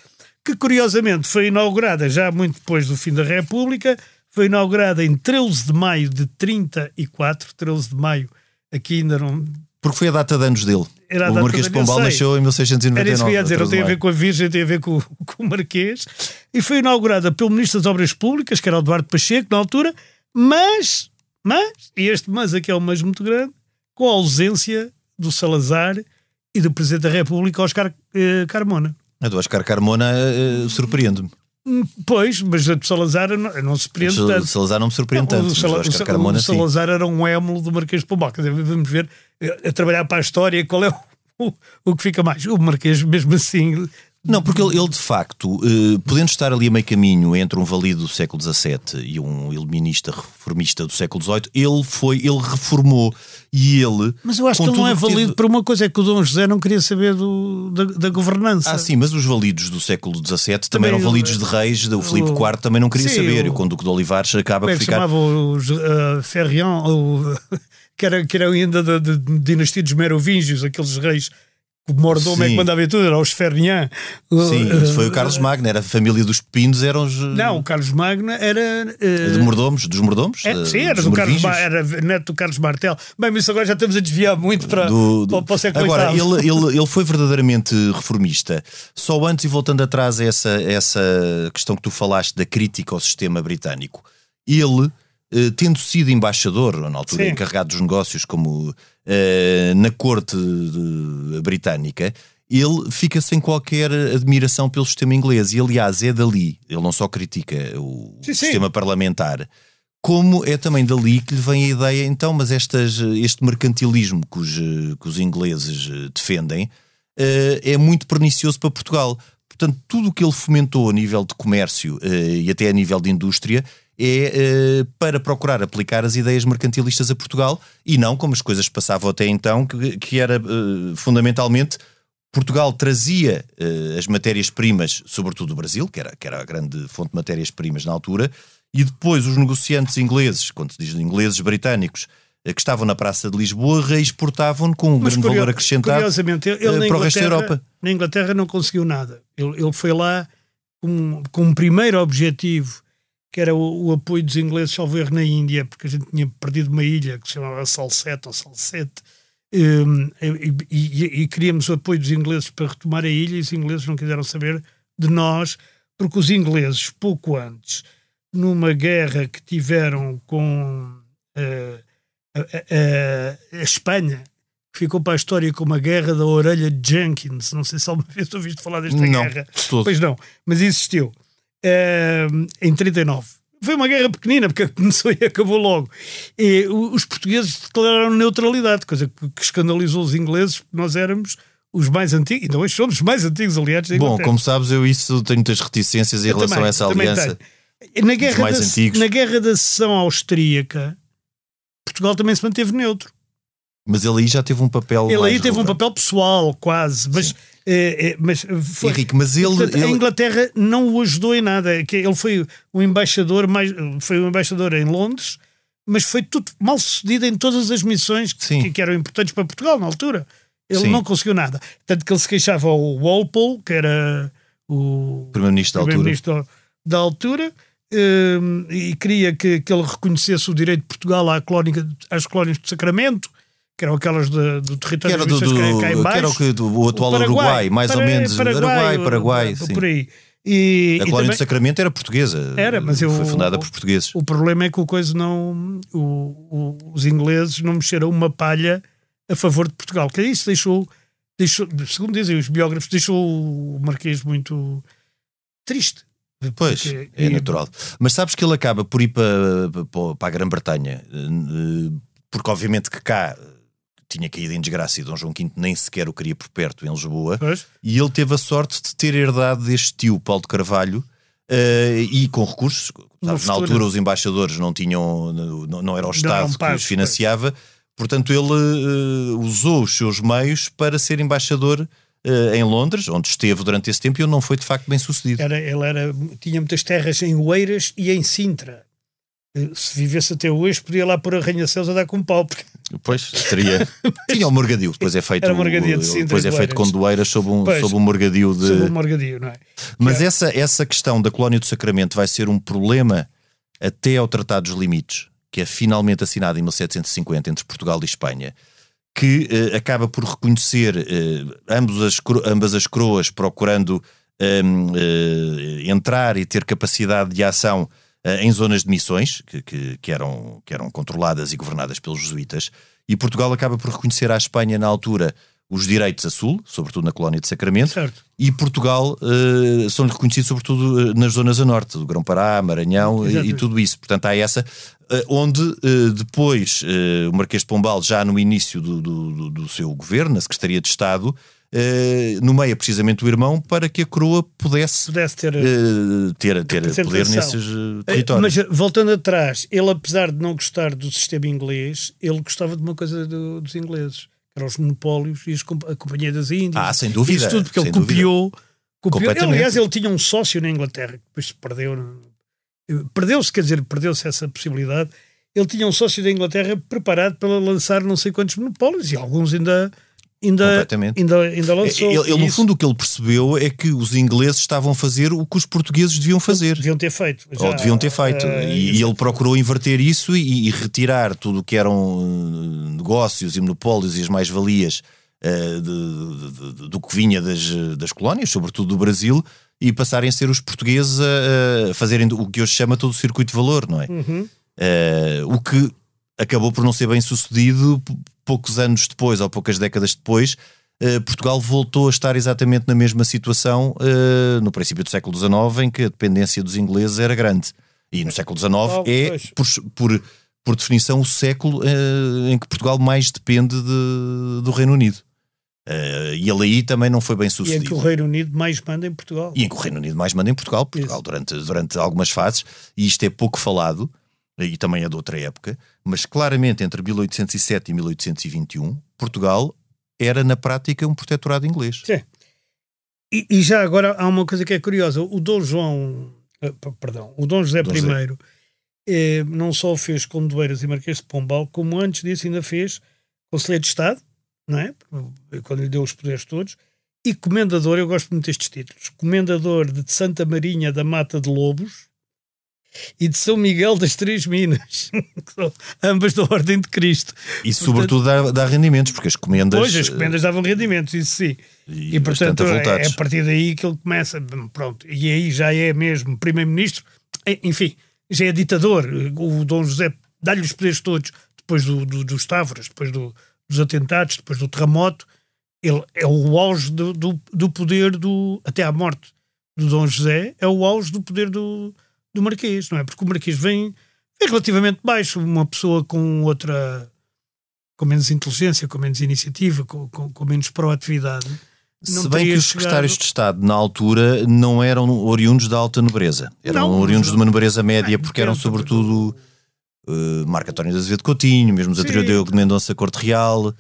que curiosamente foi inaugurada já muito depois do fim da República, foi inaugurada em 13 de maio de 34, 13 de maio, aqui ainda não. Porque foi a data de anos dele. Era a o data Marquês de Pombal nasceu em 1699. Era isso que eu ia dizer, não tem a 13 de ver com a Virgem, tem a ver com, com o Marquês. E foi inaugurada pelo Ministro das Obras Públicas, que era o Eduardo Pacheco, na altura, mas, mas, e este mas aqui é um mas muito grande, com a ausência do Salazar e do Presidente da República, Oscar eh, Carmona. A do Oscar Carmona eh, surpreende-me. Pois, mas a do Salazar não, não se prende O tanto. Salazar não me surpreende tanto, o, Sala- o o Carmona o sim. Salazar era um émulo do Marquês de Pombal. Vamos ver, eh, a trabalhar para a história, qual é o, o que fica mais. O Marquês, mesmo assim, Não, porque ele, ele, de facto, eh, podendo estar ali a meio caminho entre um valido do século XVII e um iluminista reformista do século XVIII, ele foi, ele reformou e ele. Mas eu acho que ele não é o que válido teve- por uma coisa, é que o Dom José não queria saber do, da, da governança. Ah, sim, mas os validos do século XVII também, Também eram o- validos de reis, o Filipe o- IV também não queria Sim, saber, e o o- Conde do Olivares acaba é por que se ficar. chamava o uh, Ferrian, o- que, era, que era ainda da, da dinastia dos Merovingios, aqueles reis o mordomo é que mandava tudo, era os Ferrian. Sim, isso foi o Carlos Magno, era a família dos Pepinos, eram os. eh, Não, o Carlos Magno era. uh, De mordomos, dos mordomos? é, sim, era do Carlos era neto do Carlos Martel. Bem, mas isso agora já estamos a desviar muito para, do- do- para, o século Agora, ele, ele, ele foi verdadeiramente reformista. Só antes, e voltando atrás a essa, essa questão que tu falaste da crítica ao sistema britânico, ele, eh, tendo sido embaixador, na altura Sim. encarregado dos negócios, como eh, na corte de- britânica, ele fica sem qualquer admiração pelo sistema inglês. E, aliás, é dali, ele não só critica o Sim, sim. sistema parlamentar, como é também dali que lhe vem a ideia, então, mas estas, este mercantilismo que os, eh, que os ingleses eh, defendem eh, é muito pernicioso para Portugal. Portanto, tudo o que ele fomentou a nível de comércio eh, e até a nível de indústria é eh, para procurar aplicar as ideias mercantilistas a Portugal e não como as coisas passavam até então, que, que era eh, fundamentalmente Portugal trazia eh, as matérias-primas, sobretudo do Brasil, que era, que era a grande fonte de matérias-primas na altura, e depois os negociantes ingleses, quando se diz ingleses britânicos, que estavam na Praça de Lisboa, reexportavam com um Mas grande valor acrescentado Curiosamente, ele, ele para o resto da Europa. na Inglaterra não conseguiu nada. Ele, ele foi lá com, com um primeiro objetivo, que era o, o apoio dos ingleses, salvo erro, na Índia, porque a gente tinha perdido uma ilha que se chamava Salsette ou Salsette. hum, e, e- e queríamos o apoio dos ingleses para retomar a ilha e os ingleses não quiseram saber de nós, porque os ingleses, pouco antes, numa guerra que tiveram com eh, a, a- a- Espanha, que ficou para a história como a Guerra da Orelha de Jenkins. Não sei se alguma vez ouviste falar desta Não, guerra. todo. Pois não, mas existiu. Eh, em 39. Foi uma guerra pequenina, porque começou e acabou logo. E os portugueses declararam neutralidade, coisa que, escandalizou os ingleses, porque nós éramos os mais antigos, então hoje somos os mais antigos aliados da Bom, como sabes, eu isso tenho muitas reticências em Eu relação também, a essa aliança. Na guerra, mais da, antigos. na guerra da sessão austríaca, Portugal também se manteve neutro. Mas ele aí já teve um papel. Ele aí teve um papel pessoal, quase, mas, eh, eh, mas foi, Henrique, mas ele- Portanto, a ele- Inglaterra não o ajudou em nada. Que ele foi o embaixador mais, foi o embaixador em Londres, mas foi tudo mal sucedido em todas as missões que, que eram importantes para Portugal na altura. Ele Sim. não conseguiu nada. Tanto que ele se queixava ao Walpole, que era o Primeiro-Ministro da altura. primeiro-ministro da altura, eh, e queria que, que ele reconhecesse o direito de Portugal à colónia, às colónias de Sacramento, que eram aquelas de- do Que território era, das do, do- cá, cá em que baixo. era o, que, do, o atual O Paraguai, Uruguai, mais ou Para- menos. Paraguai, Paraguai, por- sim. por aí. E, A colónia também- de Sacramento era portuguesa. Era, mas eu- Foi fundada por portugueses. o problema é que o coisa não. o- os ingleses não mexeram uma palha a favor de Portugal. Que isso deixou, deixou, segundo dizem os biógrafos, deixou o Marquês muito triste. Pois, Porque- é e- natural. Mas sabes que ele acaba por ir para, para, a Grã-Bretanha, eh, porque obviamente que cá tinha caído em desgraça e Dom João V nem sequer o queria por perto em Lisboa, Pois. e ele teve a sorte de ter herdado deste tio Paulo de Carvalho eh, e com recursos. Sabes, na altura os embaixadores não tinham, não, não era o Estado que os financiava, portanto ele eh, usou os seus meios para ser embaixador eh, em Londres, onde esteve durante esse tempo e não foi de facto bem sucedido. Era, ele era, tinha muitas terras em Oeiras e em Sintra. Se vivesse até hoje, podia lá pôr arranha-céus a dar com pau. Porque, Pois, teria. Tinha o morgadio, depois é feito. Era o morgadio de Sintra depois é feito com Oeiras. doeiras sob um, Pois. sob um morgadio de. Sobre o morgadio, não é? Mas essa, essa questão da colónia do Sacramento vai ser um problema até ao Tratado dos Limites, que é finalmente assinado em 1750 entre Portugal e Espanha, que eh, acaba por reconhecer eh, ambos as, ambas as coroas procurando ehm, eh, entrar e ter capacidade de ação em zonas de missões que, que, que eram, que eram controladas e governadas pelos jesuítas, e Portugal acaba por reconhecer à Espanha na altura os direitos a sul, sobretudo na colónia de Sacramento, Certo. e Portugal eh, são-lhe reconhecidos sobretudo eh, nas zonas a norte, do Grão-Pará, Maranhão e, e tudo isso. Portanto, há essa, eh, onde eh, depois eh, o Marquês de Pombal, já no início do, do, do- do seu governo, na Secretaria de Estado, eh, nomeia precisamente o irmão para que a coroa pudesse Pudesse ter. eh, ter, ter poder nesses eh, territórios. Mas voltando atrás, ele apesar de não gostar do sistema inglês, ele gostava de uma coisa do- dos ingleses, que eram os monopólios e a Companhia das Índias. Ah, sem dúvida, Isso tudo porque ele copiou. copiou. Completamente. Aliás, ele tinha um sócio na Inglaterra, que depois se perdeu. Perdeu-se, quer dizer, perdeu-se essa possibilidade. Ele tinha um sócio da Inglaterra preparado para lançar não sei quantos monopólios e alguns ainda, ainda, Completamente. ainda, ainda lançou. Ele, ele, no fundo, o que ele percebeu é que os ingleses estavam a fazer o que os portugueses deviam fazer. deviam ter feito. Ou Já, deviam ter feito. eh, e, e ele procurou inverter isso e, e retirar tudo o que eram eh, negócios e monopólios e as mais-valias de- do que vinha das, das colónias, sobretudo do Brasil, e passarem a ser os portugueses a, a fazerem o que hoje chama todo o circuito de valor, não é? Uhum. Eh, o que acabou por não ser bem sucedido poucos anos depois ou poucas décadas depois. eh, Portugal voltou a estar exatamente na mesma situação eh, no princípio do século XIX, em que a dependência dos ingleses era grande. E no século XIX Oh, é, por, por, por definição, o século eh, em que Portugal mais depende de- do Reino Unido. E ele aí também não foi bem E em sucedido. que o Reino Unido mais manda em Portugal. E em que o Reino Unido mais manda em Portugal, Portugal Isso. durante, durante algumas fases, e isto é pouco falado, e também é de outra época, mas claramente entre 1807 e 1821, Portugal era na prática um protetorado inglês. Sim. E, e já agora há uma coisa que é curiosa. O Dom João, eh, perdão, o Dom José Dom I José. eh, não só fez Condoeiras e Marquês de Pombal, como antes disso ainda fez Conselheiro de Estado, não é? Quando lhe deu os poderes todos, e Comendador, eu gosto muito destes títulos, Comendador de Santa Marinha da Mata de Lobos e de São Miguel das Três Minas, que são ambas da Ordem de Cristo. E sobretudo dá, dá rendimentos, porque as comendas. Pois, as comendas davam rendimentos, isso sim. E, E, portanto, é avultados. a partir daí que ele começa, pronto, e aí já é mesmo primeiro-ministro, Eh, enfim, já é ditador. O Dom José dá-lhe os poderes todos depois do, do, dos Távoras, depois do- dos atentados, depois do terremoto. Ele é o auge do, do, do poder do. até à morte do Dom José, é o auge do poder do, do Marquês, não é? Porque o Marquês vem, vem relativamente baixo, uma pessoa com outra. com menos inteligência, com menos iniciativa, com, com, com menos proatividade. não Se bem que os chegado- secretários de Estado, na altura, não eram oriundos da alta nobreza. Eram Não, oriundos mas- de uma nobreza média, porque eram sobretudo uh, Marco António de Azevedo Coutinho, mesmo os Diogo de Mendonça Corte Real, uh,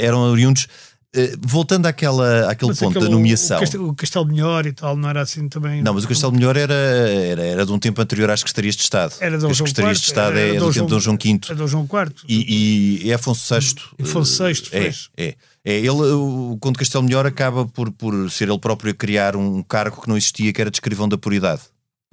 eram oriundos. Uh, voltando àquela, àquele Mas ponto da nomeação. O Castelo, o Castelo Melhor e tal, não era assim também. Não, mas o Castelo Melhor era, era, era de um tempo anterior às secretarias de Estado. Era Dom As João secretarias IV, de Estado era é do tempo de Dom João V. É Dom João IV. E, e é Afonso VI. Afonso VI, é, pois. é, é. Ele, o Conde Castelo Melhor acaba por, por ser ele próprio a criar um cargo que não existia, que era de escrivão da puridade.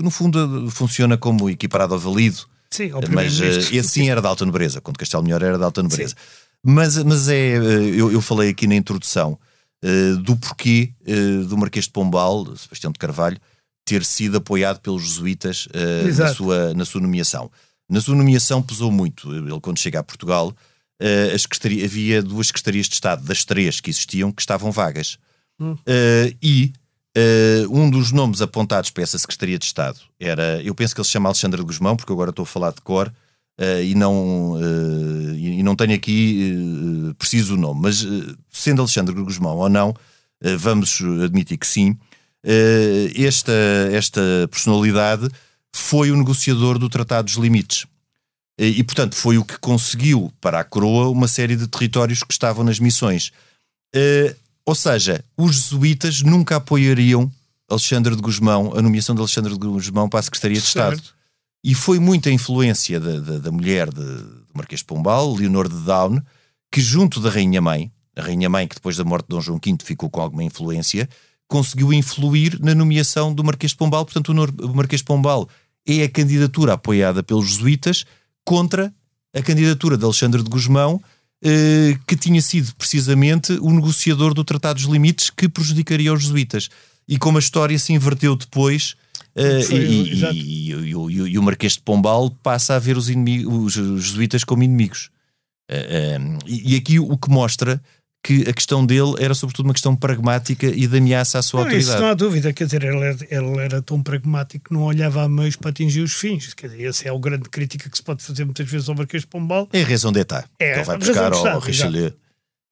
No fundo funciona como equiparado ao valido. Sim, ao Mas eh, esse sim era da alta nobreza. Conde Castelo Melhor era da alta nobreza. Mas, mas é, eh, eu, eu falei aqui na introdução eh, do porquê eh, do Marquês de Pombal, Sebastião de Carvalho, ter sido apoiado pelos jesuítas eh, na, sua, na sua nomeação. Na sua nomeação pesou muito. Ele, quando chega a Portugal, havia duas secretarias de Estado, das três que existiam, que estavam vagas. Eh, e um dos nomes apontados para essa Secretaria de Estado era, eu penso que ele se chama Alexandre de Guzmão, porque agora estou a falar de cor, eh, e, não, eh, e não tenho aqui eh, preciso o nome, mas sendo Alexandre Guzmão ou não, vamos admitir que sim, esta, esta personalidade foi o negociador do Tratado dos Limites. E, portanto, foi o que conseguiu para a coroa uma série de territórios que estavam nas missões. Ou seja, os jesuítas nunca apoiariam Alexandre de Guzmão, a nomeação de Alexandre de Guzmão para a Secretaria de Estado. E foi muita influência da, da, da mulher de, do Marquês de Pombal, Leonor de Daun, que junto da Rainha Mãe, a Rainha Mãe que depois da morte de Dom João V ficou com alguma influência, conseguiu influir na nomeação do Marquês de Pombal. Portanto, o Marquês de Pombal é a candidatura apoiada pelos jesuítas contra a candidatura de Alexandre de Guzmão, eh, que tinha sido precisamente o negociador do Tratado dos Limites que prejudicaria os jesuítas. E como a história se inverteu depois, e, e- e o- e Marquês de Pombal passa a ver os, inimigos, os jesuítas como inimigos. Eh, eh, e aqui o que mostra que a questão dele era sobretudo uma questão pragmática e de ameaça à sua Não, isso autoridade. não há dúvida, quer dizer, ele era, ele era tão pragmático que não olhava a meios para atingir os fins. Quer dizer, essa é a grande crítica que se pode fazer muitas vezes ao Marquês de Pombal. É a razão d'etat. É, que ele vai buscar de ao, ao Richelieu.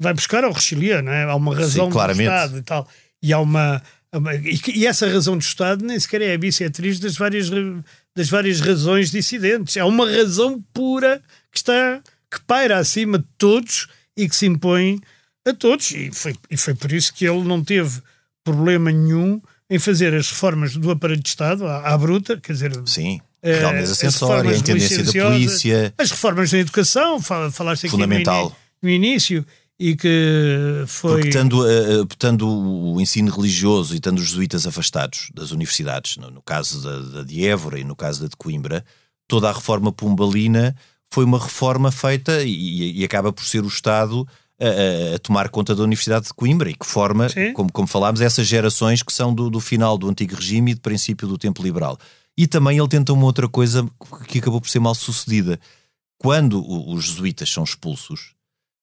Vai buscar ao Richelieu, não é? Há uma razão Sim, claramente. Estado e tal. E há uma. Uma- e, e essa razão do Estado nem sequer é a bissetriz das várias, das várias razões dissidentes. É uma razão pura que está que paira acima de todos e que se impõe a todos. E foi, e foi por isso que ele não teve problema nenhum em fazer as reformas do aparelho de Estado à, à bruta, quer dizer, Sim. eh, Realmente as acessória, a intendência da polícia. As reformas na educação, fal- falaste aqui no Fundamental. ini- no início, e que foi. Porque tendo, tendo o ensino religioso e tendo os jesuítas afastados das universidades, no, no caso da, da de Évora e no caso da de Coimbra, toda a reforma pombalina foi uma reforma feita e, e acaba por ser o Estado a, a- tomar conta da Universidade de Coimbra e que forma, Sim. como, como falámos, essas gerações que são do, do final do antigo regime e de princípio do tempo liberal. E também ele tenta uma outra coisa que acabou por ser mal sucedida. Quando os jesuítas são expulsos,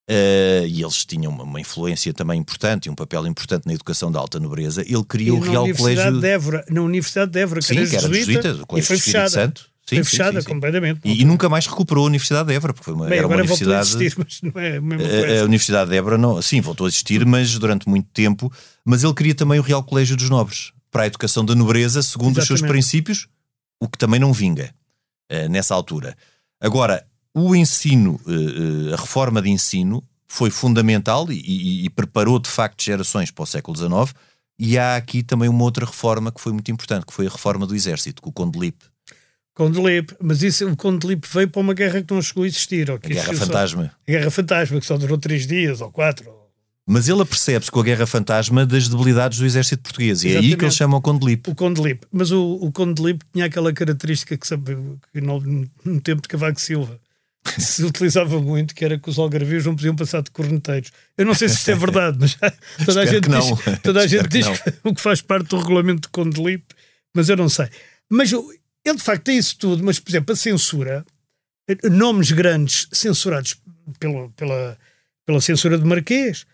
eh, e eles tinham uma, uma influência também importante e um papel importante na educação da alta nobreza, ele e cria o Real Universidade Colégio. de Évora, na Universidade de Évora, que Sim, era que era jesuíta, o e Colégio foi fechada. Santo. Sim, foi fechada sim, sim. completamente. E, e nunca mais recuperou a Universidade de Évora, porque foi uma, Bem, era uma agora voltou a universidade. existir, mas não é a mesma A- coisa. A, Universidade de Évora, não, sim, voltou a existir, mas durante muito tempo. Mas ele queria também o Real Colégio dos Nobres para a educação da nobreza, segundo os seus Exatamente. princípios, o que também não vinga eh, nessa altura. Agora, o ensino, eh, eh, a reforma de ensino foi fundamental e, e- e preparou de facto gerações para o século XIX. E há aqui também uma outra reforma que foi muito importante, que foi a reforma do Exército, com o Conde Lippe, Conde Lippe, mas isso, o Conde Lippe veio para uma guerra que não chegou a existir. a Guerra existiu só- Fantasma. a Guerra Fantasma, que só durou três dias ou quatro. Mas ele apercebe-se com a Guerra Fantasma das debilidades do exército português. E é aí que Exatamente. ele chama o Conde Lippe. O Conde Lippe. Mas o, o Conde Lippe tinha aquela característica que, sabe, que no, no tempo de Cavaco Silva se utilizava muito, que era que os algarvios não podiam passar de corneteiros. Eu não sei se isto é verdade, mas toda a gente que não. diz, toda a gente que diz que o que faz parte do regulamento do Conde Lippe, mas eu não sei. Mas ele de facto tem isso tudo, mas por exemplo, a censura, nomes grandes censurados pela, pela, pela censura de Marquês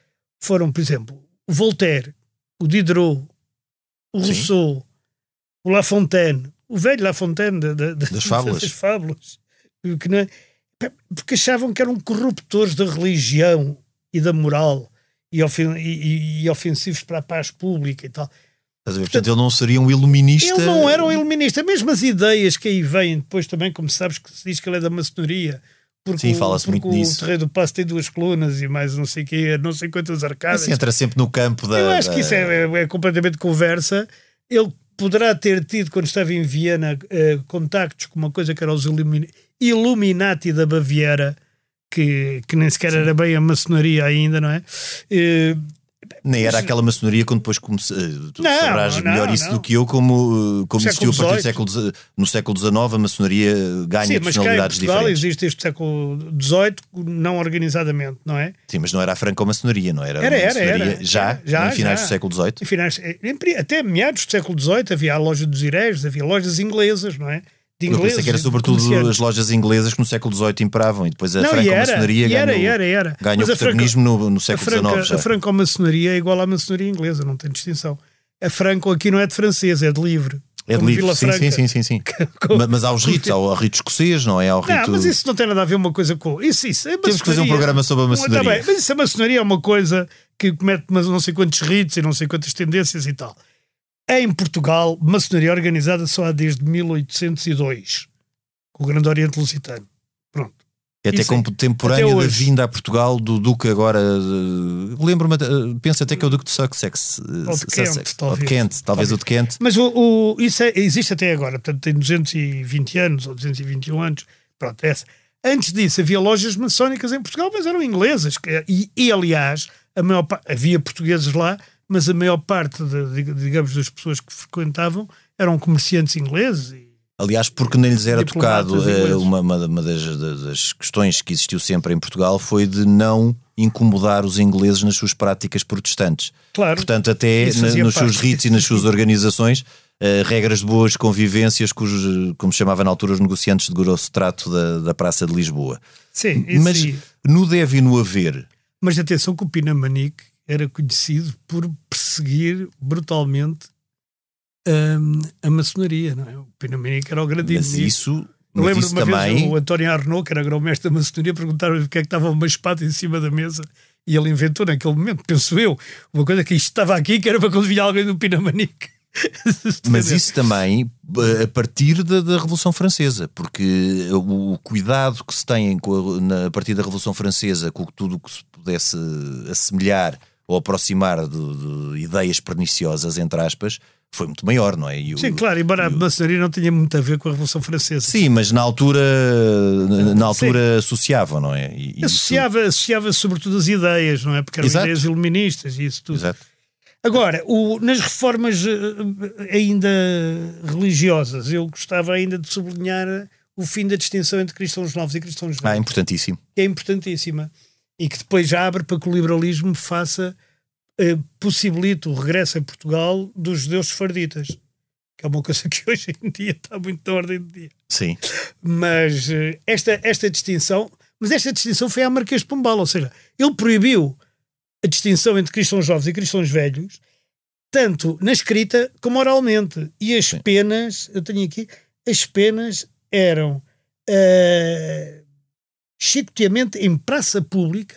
foram, por exemplo, o Voltaire, o Diderot, o Sim. Rousseau, o La Fontaine, o velho La Fontaine da- da- da- Das fábulas. das fábulas, que não é- porque achavam que eram corruptores da religião e da moral e, ofen- e- e- ofensivos para a paz pública e tal. Estás a ver? Portanto, ele não seria um iluminista. Ele não era um iluminista. Mesmo as ideias que aí vêm depois também, como sabes, que se diz que ele é da maçonaria. Porque Sim, o- fala-se muito nisso. O Terreiro do Passo tem duas colunas e mais não sei o quê, não sei quantas arcadas. Assim, entra sempre no campo da. Eu acho que isso é, é- é completamente conversa. Ele poderá ter tido, quando estava em Viena, eh, contactos com uma coisa que era os Illumi- Illuminati da Baviera, que, que nem sequer era bem a maçonaria ainda, não é? Eh, Nem era aquela maçonaria quando depois comecei. Tu Não, sabrás não, melhor isso não. do que eu, como, como Século existiu a partir do século. No século XIX, a maçonaria ganha sim, mas personalidades Portugal diferentes. existe este século XVIII, não organizadamente, não é? Sim, mas não era a franco-maçonaria, não era? Era, era, maçonaria era. Já, já, em finais já. do século XVIII. Em finais- até meados do século XVIII havia a loja dos Ireges, havia lojas inglesas, não é? De Eu pensei que era sobretudo as lojas inglesas que no século XVIII imperavam e depois a franco-maçonaria ganhou, era, era. ganhou Mas a protagonismo no, no A, século franca, XIX. já. a franco-maçonaria é igual à maçonaria inglesa, não tem distinção. A franco aqui não é de francês, é de livre. É de livre, sim, Franca. sim, sim, sim, sim. Com- Ma- Mas há os ritos, há o rito escocês, não é? Há o rito... Não, mas isso não tem nada a ver uma coisa com. Isso, isso. Temos que fazer um programa sobre a maçonaria. tá bem, mas isso a maçonaria é uma coisa que comete mas não sei quantos ritos e não sei quantas tendências e tal. Em Portugal, maçonaria organizada só há desde 1802, com o Grande Oriente Lusitano. Pronto. É até Isso é- contemporâneo até da vinda a Portugal do Duque agora. Lembro-me, eh, penso até que é o Duque de Sussex. eh, Ou de Sussex. Kent, Ou de talvez. Kent, talvez o de Kent. Mas o, o- isso é- existe até agora, portanto tem 220 anos ou 221 anos. Pronto, essa. Antes disso havia lojas maçónicas em Portugal, mas eram inglesas. E, e, aliás, a maior havia portugueses lá, mas a maior parte, de, digamos, das pessoas que frequentavam eram comerciantes ingleses. E, Aliás, porque nem lhes era tocado, eh, uma, uma, das, das questões que existiu sempre em Portugal foi de não incomodar os ingleses nas suas práticas protestantes. Claro. Portanto, até na- nos seus parte. ritos e nas suas organizações, eh, regras de boas convivências, cujos, como se chamava na altura, os negociantes de grosso trato da, da Praça de Lisboa. sim, isso Mas sim. no deve e no haver, Mas atenção que o Pinamanique era conhecido por perseguir brutalmente hum, a maçonaria, não é? O Pinamanique era o grande mas inimigo. isso, mas lembro isso uma vez também. o António Arnaud, que era grão-mestre da maçonaria, perguntaram-lhe porque é que estava uma espada em cima da mesa e ele inventou naquele momento, penso eu, uma coisa que isto estava aqui que era para quando vinha alguém do Pinamanique. Mas isso também eh, a partir da, da Revolução Francesa, porque o, cuidado que se tem a, na, a partir da Revolução Francesa com tudo o que se pudesse assemelhar ou aproximar de, de ideias perniciosas, entre aspas, foi muito maior, não é? E o- Sim, claro, embora a maçonaria não tenha muito a ver com a Revolução Francesa. Sim, mas na altura, na- altura associavam, não é? E- e isso- Associava, associava sobretudo as ideias, não é? Porque eram Exato. ideias iluministas e isso tudo. Exato. Agora, o- nas reformas eh, ainda religiosas, eu gostava ainda de sublinhar o fim da distinção entre cristãos novos e cristãos Ah, velhos, importantíssimo. que é importantíssima e que depois já abre para que o liberalismo faça, eh, possibilite o regresso a Portugal dos judeus sefarditas, que é uma coisa que hoje em dia está muito na ordem do dia. Sim. Mas eh, esta, esta distinção, mas esta distinção foi a Marquês de Pombal, ou seja, ele proibiu a distinção entre cristãos jovens e cristãos velhos, tanto na escrita como oralmente. E as penas, eu tenho aqui, as penas eram eh, chicoteamento em praça pública,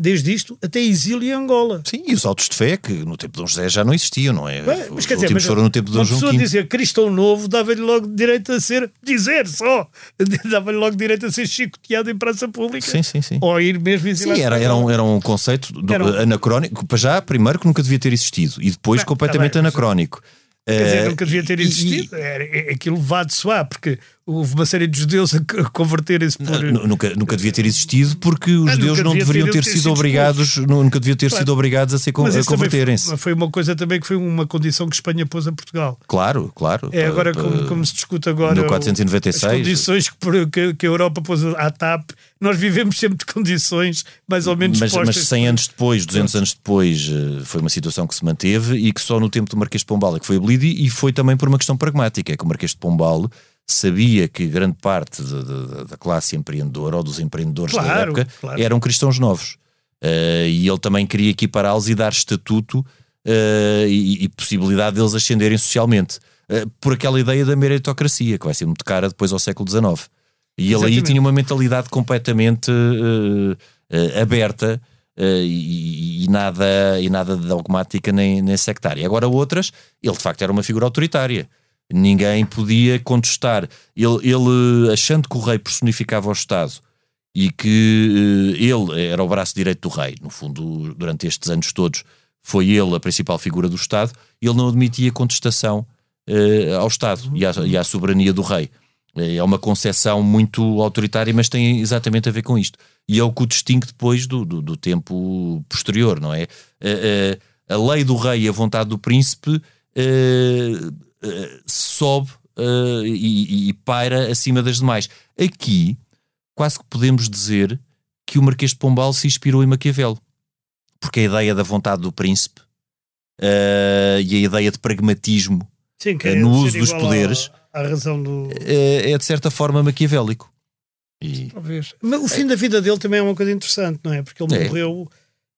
desde isto até exílio em Angola. Sim, e os autos de fé, que no tempo de Dom José já não existiam, não é? Bem, Os últimos foram no tempo de Dom João pessoa V. dizer cristão novo dava-lhe logo direito a ser, dizer só, dava-lhe logo direito a ser chicoteado em praça pública. Sim, sim, sim. Ou ir mesmo exilado Sim, era, era, um, era um conceito do- Era um- anacrónico, para já, primeiro que nunca devia ter existido, e depois Bem, completamente tá bem, mas- anacrónico. Quer dizer, Eh, nunca devia ter e- existido. Era, é- aquilo levado-se lá, porque houve uma série de judeus a converterem-se por. nu- nunca, nunca devia ter existido porque os Ah, judeus não deveriam ter- ter sido sido obrigados, nu- nunca deviam ter Claro. sido obrigados a, Mas a converterem-se. Foi, foi uma coisa também que foi uma condição que Espanha pôs a Portugal. Claro, claro. É agora Pa- como, como se discute agora no o- 496. as condições que, que- que a Europa pôs à TAP. Nós vivemos sempre de condições mais ou menos mas, mas postas. 100 anos depois, 200 anos depois, eh, foi uma situação que se manteve e que só no tempo do Marquês de Pombal é que foi abolido e foi também por uma questão pragmática, é que o Marquês de Pombal sabia que grande parte de- de- da classe empreendedora ou dos empreendedores da Claro, época claro. eram cristãos novos. Eh, e ele também queria equipará-los e dar estatuto eh, e, e possibilidade deles ascenderem socialmente. Eh, por aquela ideia da meritocracia, que vai ser muito cara depois ao século XIX. E ele aí Exatamente. tinha uma mentalidade completamente aberta Uh, e, e, nada, e nada de dogmática nem, nem sectária. Agora, outras, ele de facto era uma figura autoritária. Ninguém podia contestar. Ele, ele achando que o rei personificava o Estado e que uh, ele era o braço direito do rei, no fundo, durante estes anos todos, foi ele a principal figura do Estado, ele não admitia contestação uh, ao Estado e à, e à soberania do rei. É uma concepção muito autoritária, mas tem exatamente a ver com isto. E é o que o distingue depois do, do, do tempo posterior, não é? A, a, a, lei do rei e a vontade do príncipe uh, uh, sobe uh, e, e, paira acima das demais. Aqui, quase que podemos dizer que o Marquês de Pombal se inspirou em Maquiavel. Porque a ideia da vontade do príncipe e a ideia de pragmatismo Sim, no uso dos poderes a razão do. É, é de certa forma maquiavélico. E... Talvez. Mas o fim é. da vida dele também é uma coisa interessante, não é? Porque ele é. morreu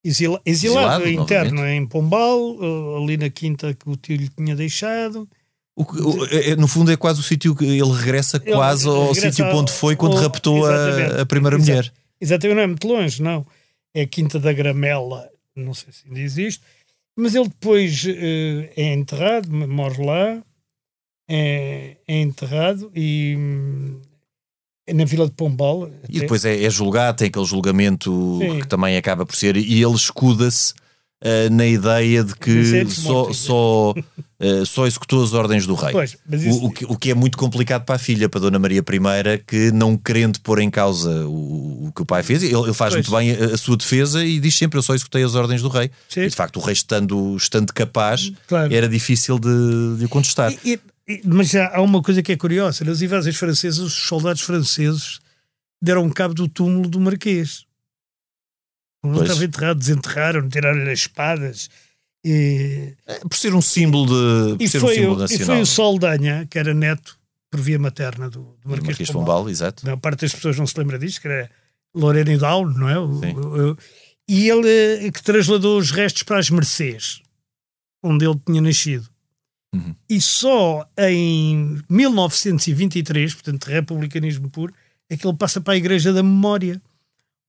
exila... exilado, exilado interno, é? em Pombal, eh, ali na quinta que o tio lhe tinha deixado. O, o, é, no fundo é quase o sítio que ele regressa ele quase regressa ao sítio onde foi quando ao, raptou a, a, primeira mulher. Exatamente, não é muito longe, não. É a Quinta da Gramela, não sei se ainda existe, mas ele depois uh, é enterrado, morre lá, é, é enterrado e é na Vila de Pombal. Até. E depois é, é, julgado, tem aquele julgamento Sim. que também acaba por ser, e ele escuda-se uh, na ideia de que só, só, uh, só executou as ordens do rei. Pois, isso... o, o, que, o, que, é muito complicado para a filha, para a Dona Maria I, que não querendo pôr em causa o, o que o pai fez, ele, ele faz pois. muito bem a, a, sua defesa e diz sempre: Eu só executei as ordens do rei. Sim. E de facto, o rei estando, estando capaz, claro. era difícil de, de contestar. E, e mas já há uma coisa que é curiosa: nas invasões francesas, os soldados franceses deram cabo do túmulo do Marquês. Não pois. estava enterrado, desenterraram, tiraram-lhe as espadas. E... É, por ser um símbolo de, e ser foi, um símbolo nacional. E foi o Saldanha, que era neto, por via materna do, do Marquês, Marquês Pombal. Pombal. exato. A parte das pessoas não se lembra disto, que era Lorena Down, não é? O, o, e ele eh, que trasladou os restos para as Mercês, onde ele tinha nascido. Uhum. E só em 1923, portanto, republicanismo puro, é que ele passa para a Igreja da Memória,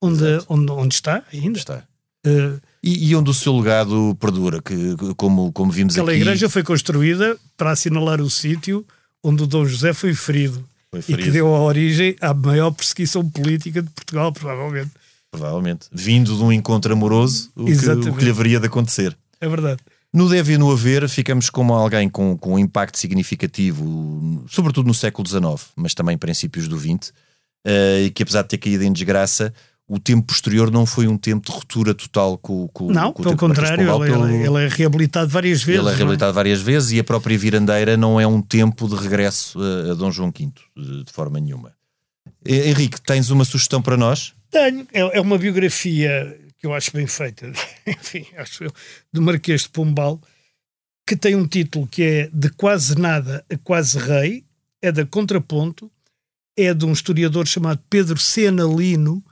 onde, onde, onde está ainda. Está. Uh, e, e, onde o seu legado perdura, que, como, como vimos aquela aqui. Aquela igreja foi construída para assinalar o sítio onde o Dom José foi ferido, foi ferido. e que deu a origem à maior perseguição política de Portugal, provavelmente. Provavelmente. Vindo de um encontro amoroso, o, que, o que lhe haveria de acontecer. É verdade. No deve e no haver, ficamos como alguém com, com um impacto significativo, sobretudo no século XIX, mas também princípios do XX, uh, e que apesar de ter caído em desgraça, o tempo posterior não foi um tempo de ruptura total com, com, não, com o tempo contrário, ele, pelo... ele, é reabilitado várias vezes. Ele é, é? reabilitado é? várias vezes e a própria Virandeira não é um tempo de regresso a, a Dom João V, de, de forma nenhuma. Henrique, tens uma sugestão para nós? Tenho. É, é uma biografia que eu acho bem feita, enfim, acho eu, do Marquês de Pombal, que tem um título que é De Quase Nada a Quase Rei, é da Contraponto, é de um historiador chamado Pedro Sena Lino,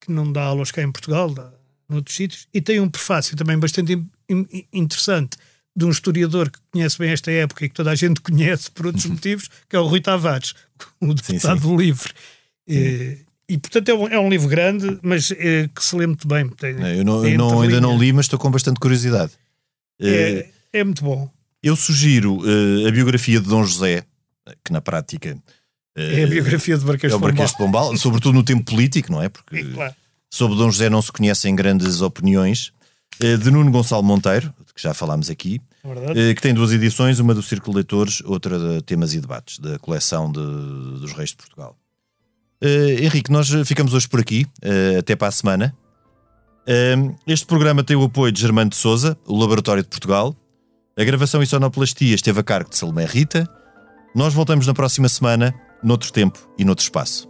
que não dá aulas cá em Portugal, dá noutros sítios, e tem um prefácio também bastante interessante de um historiador que conhece bem esta época e que toda a gente conhece por outros motivos, que é o Rui Tavares, o deputado sim, sim. livre. E, e portanto é um, é um livro grande, mas é, que se lê muito bem. Tem, eu não, eu não ainda não li, mas estou com bastante curiosidade. É, uh, é muito bom. Eu sugiro uh, a biografia de Dom José, que na prática é a biografia de Marquês, é o Marquês de Pombal, sobretudo no tempo político, não é? Porque claro. sobre Dom José não se conhecem grandes opiniões. de Nuno Gonçalo Monteiro, que já falámos aqui, é que tem duas edições, uma do Círculo de Leitores, outra de Temas e Debates, da coleção de, dos Reis de Portugal. Henrique, nós ficamos hoje por aqui, até para a semana. Este programa tem o apoio de Germano de Souza, o Laboratório de Portugal. A gravação e sonoplastia esteve a cargo de Salomé Rita. Nós voltamos na próxima semana, noutro tempo e noutro espaço.